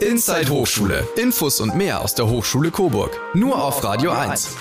Inside Hochschule. Infos und mehr aus der Hochschule Coburg. Nur auf Radio 1.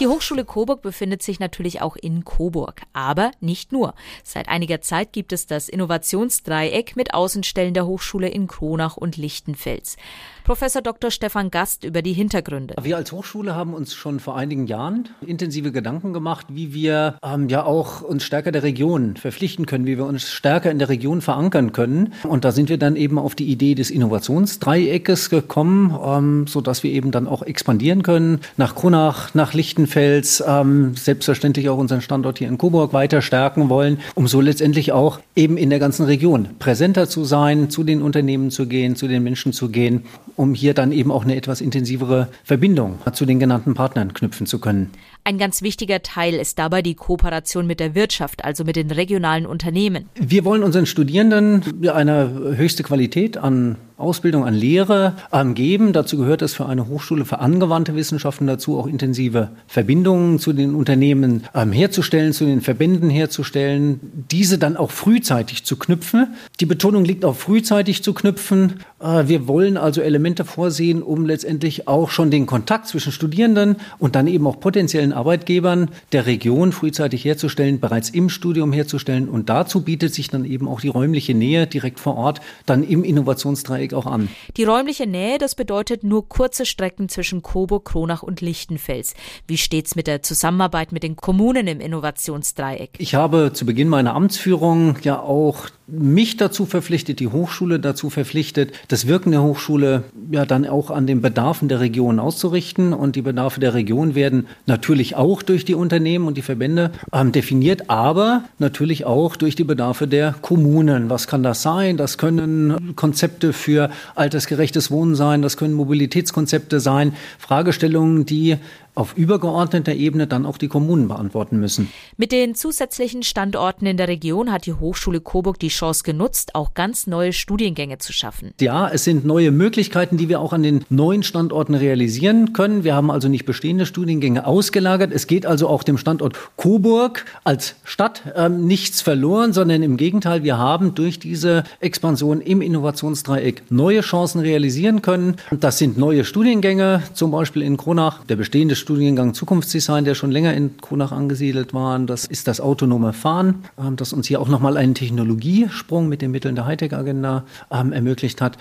Die Hochschule Coburg befindet sich natürlich auch in Coburg, aber nicht nur. Seit einiger Zeit gibt es das Innovationsdreieck mit Außenstellen der Hochschule in Kronach und Lichtenfels. Professor Dr. Stefan Gast über die Hintergründe. Wir als Hochschule haben uns schon vor einigen Jahren intensive Gedanken gemacht, wie wir ähm, ja auch uns stärker der Region verpflichten können, wie wir uns stärker in der Region verankern können. Und da sind wir dann eben auf die Idee des Innovationsdreieckes gekommen, ähm, so wir eben dann auch expandieren können nach Kronach, nach Lichtenfels, ähm, selbstverständlich auch unseren Standort hier in Coburg weiter stärken wollen, um so letztendlich auch eben in der ganzen Region präsenter zu sein, zu den Unternehmen zu gehen, zu den Menschen zu gehen um hier dann eben auch eine etwas intensivere Verbindung zu den genannten Partnern knüpfen zu können. Ein ganz wichtiger Teil ist dabei die Kooperation mit der Wirtschaft, also mit den regionalen Unternehmen. Wir wollen unseren Studierenden eine höchste Qualität an Ausbildung an Lehre ähm, geben. Dazu gehört es für eine Hochschule für angewandte Wissenschaften dazu, auch intensive Verbindungen zu den Unternehmen ähm, herzustellen, zu den Verbänden herzustellen, diese dann auch frühzeitig zu knüpfen. Die Betonung liegt auf frühzeitig zu knüpfen. Äh, wir wollen also Elemente vorsehen, um letztendlich auch schon den Kontakt zwischen Studierenden und dann eben auch potenziellen Arbeitgebern der Region frühzeitig herzustellen, bereits im Studium herzustellen. Und dazu bietet sich dann eben auch die räumliche Nähe direkt vor Ort dann im Innovationsdreieck Weg auch an. Die räumliche Nähe, das bedeutet nur kurze Strecken zwischen Coburg, Kronach und Lichtenfels. Wie steht's mit der Zusammenarbeit mit den Kommunen im Innovationsdreieck? Ich habe zu Beginn meiner Amtsführung ja auch mich dazu verpflichtet, die Hochschule dazu verpflichtet, das Wirken der Hochschule ja dann auch an den Bedarfen der Region auszurichten. Und die Bedarfe der Region werden natürlich auch durch die Unternehmen und die Verbände ähm, definiert, aber natürlich auch durch die Bedarfe der Kommunen. Was kann das sein? Das können Konzepte für für altersgerechtes Wohnen sein, das können Mobilitätskonzepte sein, Fragestellungen, die auf übergeordneter Ebene dann auch die Kommunen beantworten müssen. Mit den zusätzlichen Standorten in der Region hat die Hochschule Coburg die Chance genutzt, auch ganz neue Studiengänge zu schaffen. Ja, es sind neue Möglichkeiten, die wir auch an den neuen Standorten realisieren können. Wir haben also nicht bestehende Studiengänge ausgelagert. Es geht also auch dem Standort Coburg als Stadt ähm, nichts verloren, sondern im Gegenteil, wir haben durch diese Expansion im Innovationsdreieck neue Chancen realisieren können. Das sind neue Studiengänge, zum Beispiel in Kronach, der bestehende Studiengang Zukunftsdesign, der schon länger in Kronach angesiedelt war. Das ist das autonome Fahren, ähm, das uns hier auch nochmal einen Technologiesprung mit den Mitteln der Hightech-Agenda ähm, ermöglicht hat.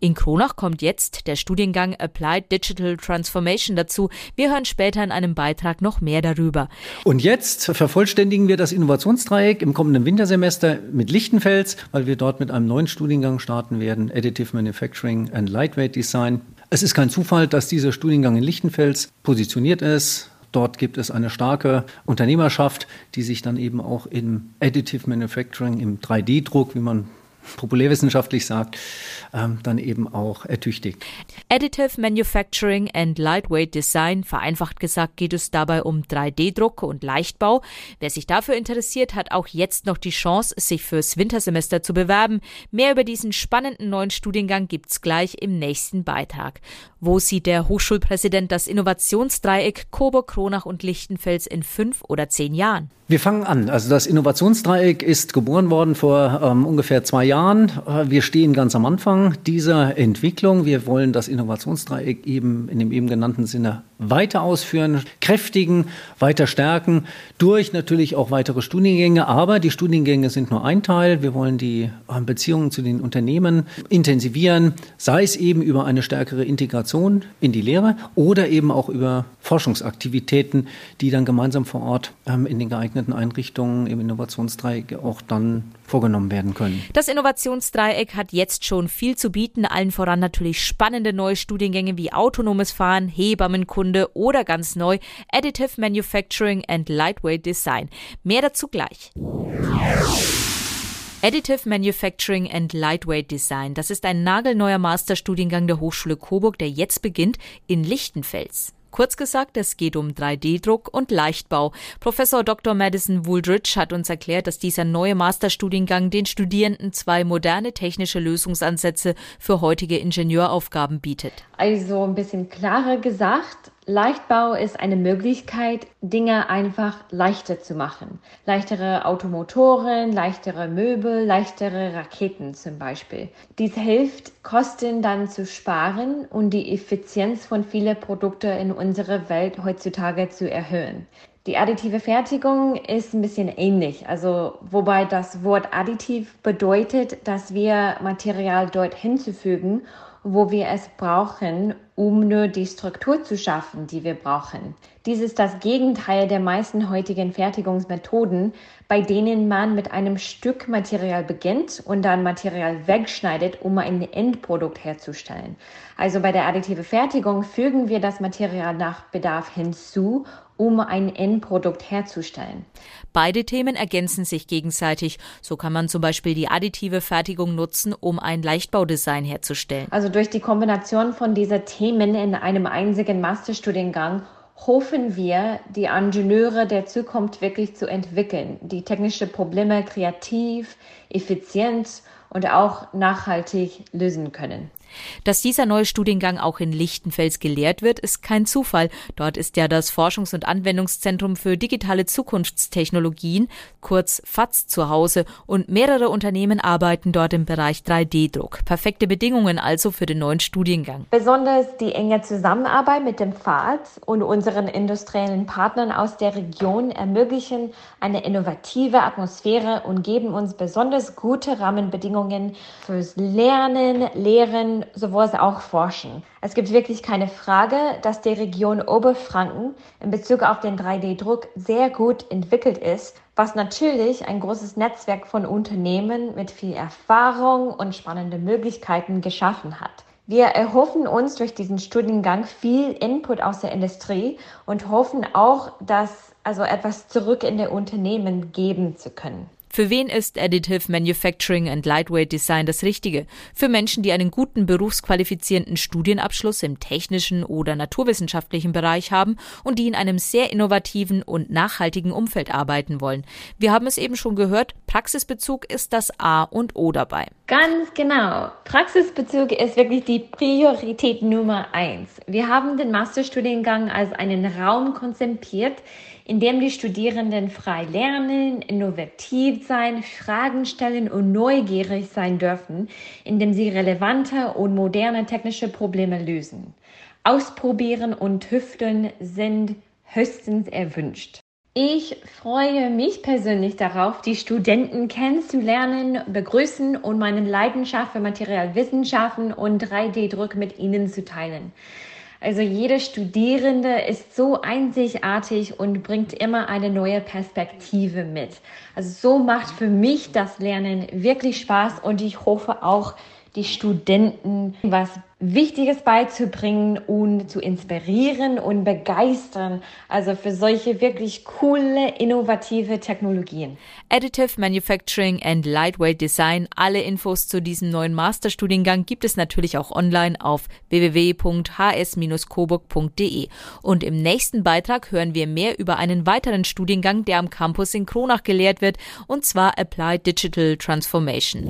In Kronach kommt jetzt der Studiengang Applied Digital Transformation dazu. Wir hören später in einem Beitrag noch mehr darüber. Und jetzt vervollständigen wir das Innovationsdreieck im kommenden Wintersemester mit Lichtenfels, weil wir dort mit einem neuen Studiengang starten werden, Additive Manufacturing and Lightweight Design. Es ist kein Zufall, dass dieser Studiengang in Lichtenfels positioniert ist. Dort gibt es eine starke Unternehmerschaft, die sich dann eben auch im Additive Manufacturing, im 3D-Druck, wie man populärwissenschaftlich sagt, ähm, dann eben auch ertüchtigt. Additive Manufacturing and Lightweight Design, vereinfacht gesagt, geht es dabei um 3D-Druck und Leichtbau. Wer sich dafür interessiert, hat auch jetzt noch die Chance, sich fürs Wintersemester zu bewerben. Mehr über diesen spannenden neuen Studiengang gibt's gleich im nächsten Beitrag. Wo sieht der Hochschulpräsident das Innovationsdreieck Coburg, Kronach und Lichtenfels in fünf oder zehn Jahren? Wir fangen an. Also das Innovationsdreieck ist geboren worden vor ähm, ungefähr zwei Jahren. Äh, wir stehen ganz am Anfang dieser Entwicklung. Wir wollen das Innovationsdreieck eben in dem eben genannten Sinne weiter ausführen, kräftigen, weiter stärken, durch natürlich auch weitere Studiengänge. Aber die Studiengänge sind nur ein Teil. Wir wollen die äh, Beziehungen zu den Unternehmen intensivieren, sei es eben über eine stärkere Integration in die Lehre oder eben auch über Forschungsaktivitäten, die dann gemeinsam vor Ort ähm, in den geeigneten Einrichtungen im Innovationsdreieck auch dann vorgenommen werden können. Das Innovationsdreieck hat jetzt schon viel zu bieten, allen voran natürlich spannende neue Studiengänge wie autonomes Fahren, Hebammenkunde oder ganz neu Additive Manufacturing and Lightweight Design. Mehr dazu gleich. Additive Manufacturing and Lightweight Design, das ist ein nagelneuer Masterstudiengang der Hochschule Coburg, der jetzt beginnt in Lichtenfels. Kurz gesagt, es geht um 3D-Druck und Leichtbau. Professor Dr. Madison Wooldridge hat uns erklärt, dass dieser neue Masterstudiengang den Studierenden zwei moderne technische Lösungsansätze für heutige Ingenieuraufgaben bietet. Also ein bisschen klarer gesagt, Leichtbau ist eine Möglichkeit, Dinge einfach leichter zu machen. Leichtere Automotoren, leichtere Möbel, leichtere Raketen zum Beispiel. Dies hilft, Kosten dann zu sparen und die Effizienz von vielen Produkten in unserer Welt heutzutage zu erhöhen. Die additive Fertigung ist ein bisschen ähnlich, also wobei das Wort additiv bedeutet, dass wir Material dort hinzufügen wo wir es brauchen, um nur die Struktur zu schaffen, die wir brauchen. Dies ist das Gegenteil der meisten heutigen Fertigungsmethoden, bei denen man mit einem Stück Material beginnt und dann Material wegschneidet, um ein Endprodukt herzustellen. Also bei der additive Fertigung fügen wir das Material nach Bedarf hinzu um ein Endprodukt herzustellen. Beide Themen ergänzen sich gegenseitig. So kann man zum Beispiel die additive Fertigung nutzen, um ein Leichtbaudesign herzustellen. Also durch die Kombination von dieser Themen in einem einzigen Masterstudiengang hoffen wir, die Ingenieure der Zukunft wirklich zu entwickeln, die technische Probleme kreativ, effizient und auch nachhaltig lösen können. Dass dieser neue Studiengang auch in Lichtenfels gelehrt wird, ist kein Zufall. Dort ist ja das Forschungs- und Anwendungszentrum für digitale Zukunftstechnologien, kurz FATS, zu Hause und mehrere Unternehmen arbeiten dort im Bereich 3D-Druck. Perfekte Bedingungen also für den neuen Studiengang. Besonders die enge Zusammenarbeit mit dem FATS und unseren industriellen Partnern aus der Region ermöglichen eine innovative Atmosphäre und geben uns besonders gute Rahmenbedingungen fürs Lernen, Lehren sowohl als auch forschen. Es gibt wirklich keine Frage, dass die Region Oberfranken in Bezug auf den 3D-Druck sehr gut entwickelt ist, was natürlich ein großes Netzwerk von Unternehmen mit viel Erfahrung und spannenden Möglichkeiten geschaffen hat. Wir erhoffen uns durch diesen Studiengang viel Input aus der Industrie und hoffen auch, dass also etwas zurück in der Unternehmen geben zu können. Für wen ist Additive Manufacturing and Lightweight Design das Richtige? Für Menschen, die einen guten berufsqualifizierenden Studienabschluss im technischen oder naturwissenschaftlichen Bereich haben und die in einem sehr innovativen und nachhaltigen Umfeld arbeiten wollen. Wir haben es eben schon gehört, Praxisbezug ist das A und O dabei. Ganz genau. Praxisbezug ist wirklich die Priorität Nummer eins. Wir haben den Masterstudiengang als einen Raum konzipiert, in dem die Studierenden frei lernen, innovativ sein, Fragen stellen und neugierig sein dürfen, indem sie relevante und moderne technische Probleme lösen. Ausprobieren und tüfteln sind höchstens erwünscht. Ich freue mich persönlich darauf, die Studenten kennenzulernen, begrüßen und meine Leidenschaft für Materialwissenschaften und 3D-Druck mit ihnen zu teilen. Also jede Studierende ist so einzigartig und bringt immer eine neue Perspektive mit. Also so macht für mich das Lernen wirklich Spaß und ich hoffe auch, die Studenten was Wichtiges beizubringen und zu inspirieren und begeistern. Also für solche wirklich coole, innovative Technologien. Additive Manufacturing and Lightweight Design. Alle Infos zu diesem neuen Masterstudiengang gibt es natürlich auch online auf www.hs-coburg.de. Und im nächsten Beitrag hören wir mehr über einen weiteren Studiengang, der am Campus in Kronach gelehrt wird, und zwar Applied Digital Transformation.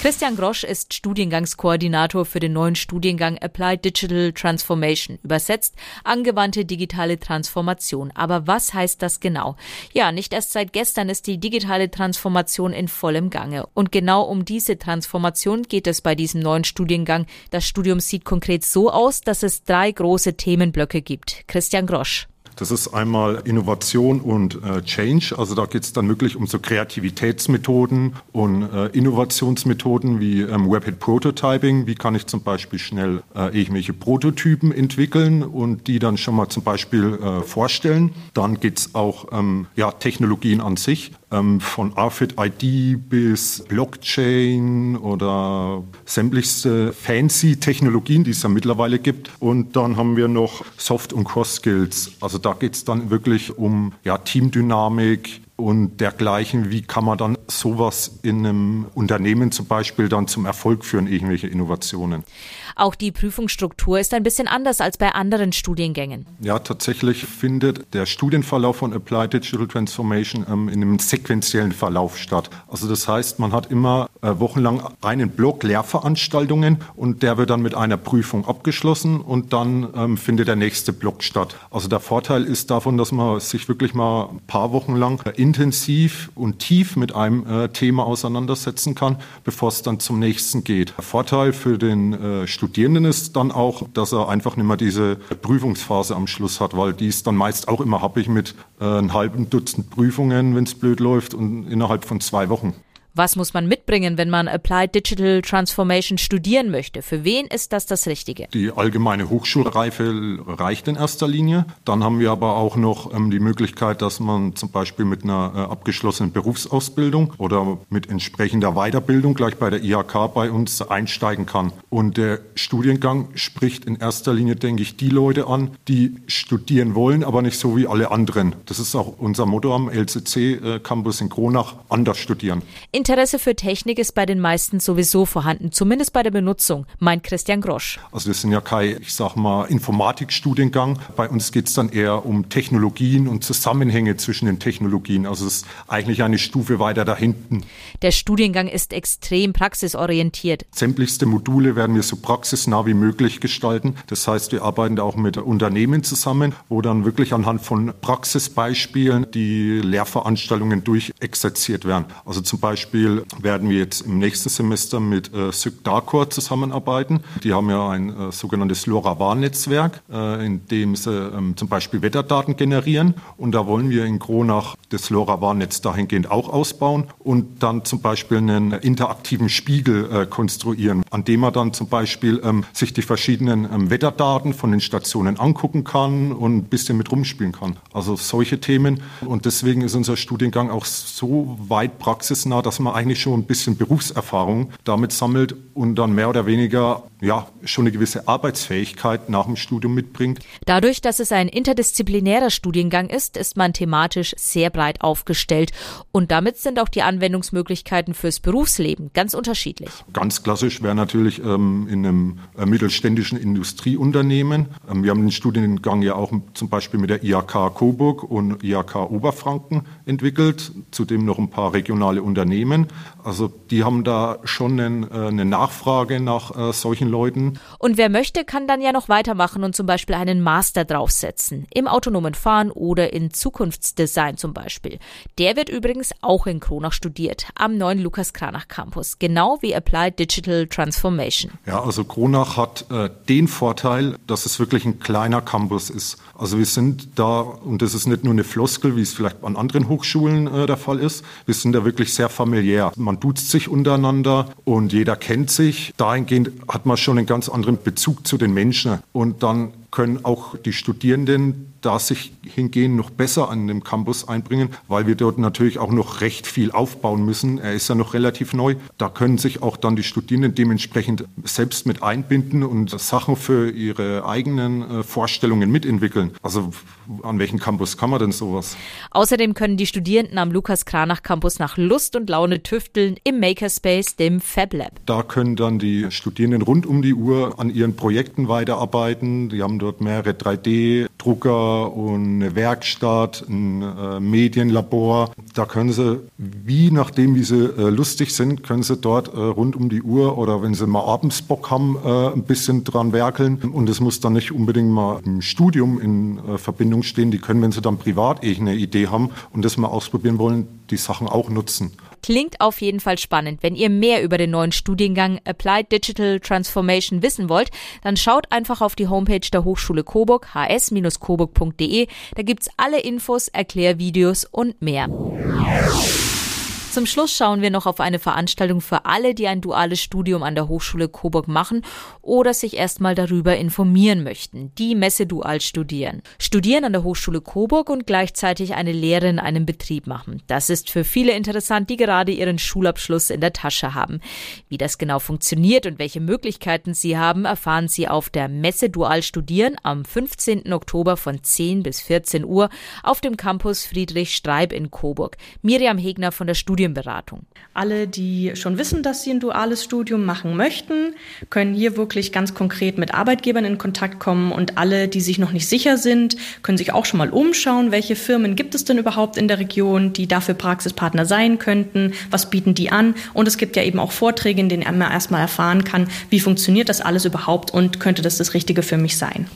Christian Grosch ist Studiengangskoordinator für den neuen Studiengang Applied Digital Transformation, übersetzt angewandte digitale Transformation. Aber was heißt das genau? Ja, nicht erst seit gestern ist die digitale Transformation in vollem Gange. Und genau um diese Transformation geht es bei diesem neuen Studiengang. Das Studium sieht konkret so aus, dass es drei große Themenblöcke gibt. Christian Grosch. Das ist einmal Innovation und äh, Change. Also da geht es dann wirklich um so Kreativitätsmethoden und äh, Innovationsmethoden wie ähm, Rapid Prototyping. Wie kann ich zum Beispiel schnell äh, irgendwelche Prototypen entwickeln und die dann schon mal zum Beispiel äh, vorstellen. Dann geht es auch ähm, ja, Technologien an sich ähm, von RFID bis Blockchain oder sämtlichste fancy Technologien, die es ja mittlerweile gibt. Und dann haben wir noch Soft- und Cross-Skills. Also da geht es dann wirklich um ja, Teamdynamik, und dergleichen. Wie kann man dann sowas in einem Unternehmen zum Beispiel dann zum Erfolg führen, irgendwelche Innovationen? Auch die Prüfungsstruktur ist ein bisschen anders als bei anderen Studiengängen. Ja, tatsächlich findet der Studienverlauf von Applied Digital Transformation ähm, in einem sequenziellen Verlauf statt. Also das heißt, man hat immer äh, wochenlang einen Block Lehrveranstaltungen und der wird dann mit einer Prüfung abgeschlossen und dann ähm, findet der nächste Block statt. Also der Vorteil ist davon, dass man sich wirklich mal ein paar Wochen lang äh, intensiv und tief mit einem äh, Thema auseinandersetzen kann, bevor es dann zum nächsten geht. Der Vorteil für den äh, Studierenden ist dann auch, dass er einfach nicht mehr diese Prüfungsphase am Schluss hat, weil die ist dann meist auch immer happig mit äh, einem halben Dutzend Prüfungen, wenn es blöd läuft und innerhalb von zwei Wochen. Was muss man mitbringen, wenn man Applied Digital Transformation studieren möchte? Für wen ist das das Richtige? Die allgemeine Hochschulreife reicht in erster Linie. Dann haben wir aber auch noch ähm, die Möglichkeit, dass man zum Beispiel mit einer äh, abgeschlossenen Berufsausbildung oder mit entsprechender Weiterbildung gleich bei der IHK bei uns einsteigen kann. Und der Studiengang spricht in erster Linie, denke ich, die Leute an, die studieren wollen, aber nicht so wie alle anderen. Das ist auch unser Motto am LCC äh, Campus in Kronach, anders studieren. Interesse für Technik ist bei den meisten sowieso vorhanden, zumindest bei der Benutzung, meint Christian Grosch. Also das sind ja kein, ich sag mal, Informatikstudiengang. Bei uns geht es dann eher um Technologien und Zusammenhänge zwischen den Technologien. Also es ist eigentlich eine Stufe weiter dahinten. Der Studiengang ist extrem praxisorientiert. Sämtlichste Module werden wir so praxisnah wie möglich gestalten. Das heißt, wir arbeiten da auch mit Unternehmen zusammen, wo dann wirklich anhand von Praxisbeispielen die Lehrveranstaltungen durchexerziert werden. Also zum Beispiel Beispiel werden wir jetzt im nächsten Semester mit äh, Darkor zusammenarbeiten. Die haben ja ein äh, sogenanntes LoRaWAN-Netzwerk, äh, in dem sie ähm, zum Beispiel Wetterdaten generieren. Und da wollen wir in Kronach das LoRaWAN-Netz dahingehend auch ausbauen und dann zum Beispiel einen interaktiven Spiegel äh, konstruieren, an dem man dann zum Beispiel ähm, sich die verschiedenen ähm, Wetterdaten von den Stationen angucken kann und ein bisschen mit rumspielen kann. Also solche Themen. Und deswegen ist unser Studiengang auch so weit praxisnah, dass man eigentlich schon ein bisschen Berufserfahrung damit sammelt und dann mehr oder weniger ja, schon eine gewisse Arbeitsfähigkeit nach dem Studium mitbringt. Dadurch, dass es ein interdisziplinärer Studiengang ist, ist man thematisch sehr breit aufgestellt und damit sind auch die Anwendungsmöglichkeiten fürs Berufsleben ganz unterschiedlich. Ganz klassisch wäre natürlich ähm, in einem äh, mittelständischen Industrieunternehmen. Ähm, wir haben den Studiengang ja auch zum Beispiel mit der IHK Coburg und IHK Oberfranken entwickelt, zudem noch ein paar regionale Unternehmen. Also die haben da schon einen, äh, eine Nachfrage nach äh, solchen Leuten. Und wer möchte, kann dann ja noch weitermachen und zum Beispiel einen Master draufsetzen. Im autonomen Fahren oder in Zukunftsdesign zum Beispiel. Der wird übrigens auch in Kronach studiert, am neuen Lukas Kranach Campus. Genau wie Applied Digital Transformation. Ja, also Kronach hat äh, den Vorteil, dass es wirklich ein kleiner Campus ist. Also wir sind da, und das ist nicht nur eine Floskel, wie es vielleicht an anderen Hochschulen äh, der Fall ist, wir sind da wirklich sehr familiär. Man duzt sich untereinander und jeder kennt sich. Dahingehend hat man schon einen ganz anderen Bezug zu den Menschen. Und dann können auch die Studierenden da sich hingehen noch besser an dem Campus einbringen, weil wir dort natürlich auch noch recht viel aufbauen müssen. Er ist ja noch relativ neu. Da können sich auch dann die Studierenden dementsprechend selbst mit einbinden und Sachen für ihre eigenen äh, Vorstellungen mitentwickeln. Also an welchem Campus kann man denn sowas? Außerdem können die Studierenden am Lukas Kranach Campus nach Lust und Laune tüfteln im Makerspace, dem Fab Lab. Da können dann die Studierenden rund um die Uhr an ihren Projekten weiterarbeiten. Die haben dort mehrere 3D-Drucker und eine Werkstatt, ein äh, Medienlabor. Da können sie, wie nachdem wie sie äh, lustig sind, können sie dort äh, rund um die Uhr oder wenn sie mal abends Bock haben, äh, ein bisschen dran werkeln. Und es muss dann nicht unbedingt mal im Studium in äh, Verbindung stehen. Die können, wenn sie dann privat irgendeine Idee haben und das mal ausprobieren wollen, die Sachen auch nutzen. Klingt auf jeden Fall spannend. Wenn ihr mehr über den neuen Studiengang Applied Digital Transformation wissen wollt, dann schaut einfach auf die Homepage der Hochschule Coburg, hs-coburg.de. Da gibt es alle Infos, Erklärvideos und mehr. Zum Schluss schauen wir noch auf eine Veranstaltung für alle, die ein duales Studium an der Hochschule Coburg machen oder sich erstmal darüber informieren möchten. Die Messe Dual studieren. Studieren an der Hochschule Coburg und gleichzeitig eine Lehre in einem Betrieb machen. Das ist für viele interessant, die gerade ihren Schulabschluss in der Tasche haben. Wie das genau funktioniert und welche Möglichkeiten sie haben, erfahren Sie auf der Messe Dual studieren am 15. Oktober von 10 bis 14 Uhr auf dem Campus Friedrich Streib in Coburg. Miriam Hegner von der Studie Studienberatung. Alle, die schon wissen, dass sie ein duales Studium machen möchten, können hier wirklich ganz konkret mit Arbeitgebern in Kontakt kommen und alle, die sich noch nicht sicher sind, können sich auch schon mal umschauen, welche Firmen gibt es denn überhaupt in der Region, die dafür Praxispartner sein könnten, was bieten die an und es gibt ja eben auch Vorträge, in denen man erstmal erfahren kann, wie funktioniert das alles überhaupt und könnte das das Richtige für mich sein.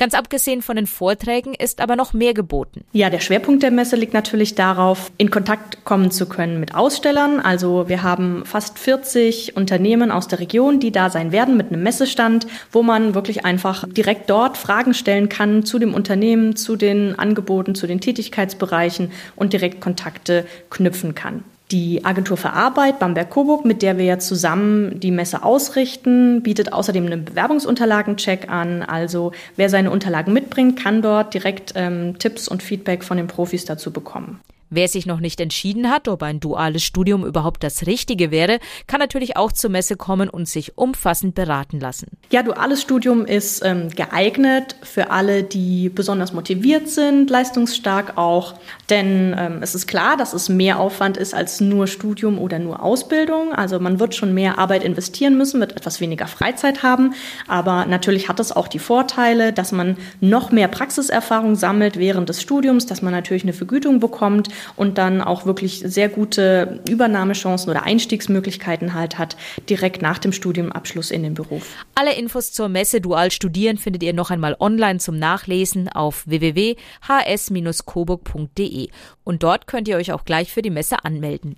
Ganz abgesehen von den Vorträgen ist aber noch mehr geboten. Ja, der Schwerpunkt der Messe liegt natürlich darauf, in Kontakt kommen zu können mit Ausstellern. Also wir haben fast 40 Unternehmen aus der Region, die da sein werden mit einem Messestand, wo man wirklich einfach direkt dort Fragen stellen kann zu dem Unternehmen, zu den Angeboten, zu den Tätigkeitsbereichen und direkt Kontakte knüpfen kann. Die Agentur für Arbeit Bamberg-Coburg, mit der wir ja zusammen die Messe ausrichten, bietet außerdem einen Bewerbungsunterlagencheck an. Also wer seine Unterlagen mitbringt, kann dort direkt ähm, Tipps und Feedback von den Profis dazu bekommen. Wer sich noch nicht entschieden hat, ob ein duales Studium überhaupt das Richtige wäre, kann natürlich auch zur Messe kommen und sich umfassend beraten lassen. Ja, duales Studium ist ähm, geeignet für alle, die besonders motiviert sind, leistungsstark auch. Denn ähm, es ist klar, dass es mehr Aufwand ist als nur Studium oder nur Ausbildung. Also man wird schon mehr Arbeit investieren müssen, wird etwas weniger Freizeit haben. Aber natürlich hat es auch die Vorteile, dass man noch mehr Praxiserfahrung sammelt während des Studiums, dass man natürlich eine Vergütung bekommt und dann auch wirklich sehr gute Übernahmechancen oder Einstiegsmöglichkeiten halt hat, direkt nach dem Studiumabschluss in den Beruf. Alle Infos zur Messe Dual Studieren findet ihr noch einmal online zum Nachlesen auf www.hs-coburg.de und dort könnt ihr euch auch gleich für die Messe anmelden.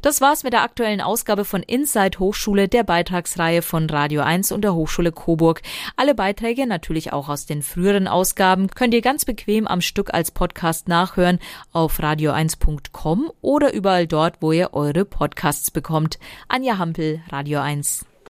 Das war's mit der aktuellen Ausgabe von Inside Hochschule, der Beitragsreihe von Radio 1 und der Hochschule Coburg. Alle Beiträge, natürlich auch aus den früheren Ausgaben, könnt ihr ganz bequem am Stück als Podcast nachhören auf radio1.com oder überall dort, wo ihr eure Podcasts bekommt. Anja Hampel, Radio 1.